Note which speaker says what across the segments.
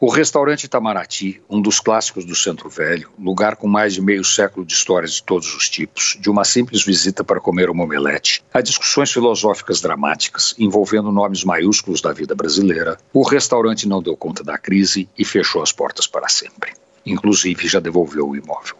Speaker 1: O restaurante Itamaraty, um dos clássicos do Centro Velho, lugar com mais de meio século de histórias de todos os tipos, de uma simples visita para comer uma omelete, a discussões filosóficas dramáticas envolvendo nomes maiúsculos da vida brasileira, o restaurante não deu conta da crise e fechou as portas para sempre. Inclusive, já devolveu o imóvel.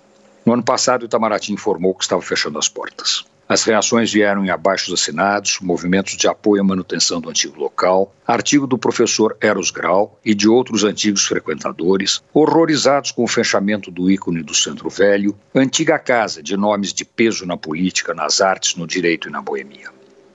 Speaker 1: No ano passado, o Itamaraty informou que estava fechando as portas. As reações vieram em abaixos assinados, movimentos de apoio à manutenção do antigo local, artigo do professor Eros Grau e de outros antigos frequentadores, horrorizados com o fechamento do ícone do Centro Velho, antiga casa de nomes de peso na política, nas artes, no direito e na boemia.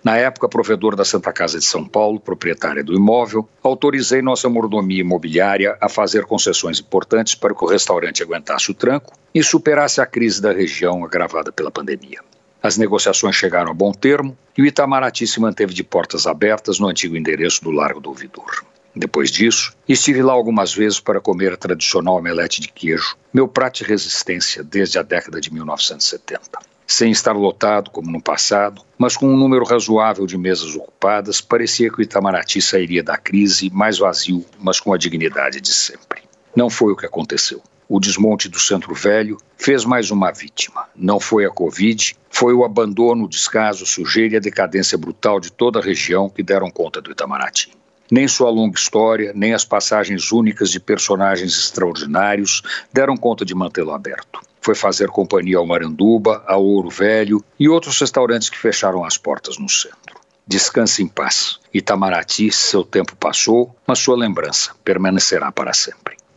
Speaker 1: Na época, provedor da Santa Casa de São Paulo, proprietária do imóvel, autorizei nossa mordomia imobiliária a fazer concessões importantes para que o restaurante aguentasse o tranco e superasse a crise da região agravada pela pandemia. As negociações chegaram a bom termo e o Itamaraty se manteve de portas abertas no antigo endereço do Largo do Ouvidor. Depois disso, estive lá algumas vezes para comer a tradicional omelete de queijo, meu prato de resistência desde a década de 1970. Sem estar lotado como no passado, mas com um número razoável de mesas ocupadas, parecia que o Itamaraty sairia da crise mais vazio, mas com a dignidade de sempre. Não foi o que aconteceu. O desmonte do Centro Velho fez mais uma vítima. Não foi a Covid, foi o abandono, o descaso, a sujeira e a decadência brutal de toda a região que deram conta do Itamaraty. Nem sua longa história, nem as passagens únicas de personagens extraordinários deram conta de mantê-lo aberto. Foi fazer companhia ao Maranduba, ao Ouro Velho e outros restaurantes que fecharam as portas no centro. Descanse em paz. Itamaraty, seu tempo passou, mas sua lembrança permanecerá para sempre.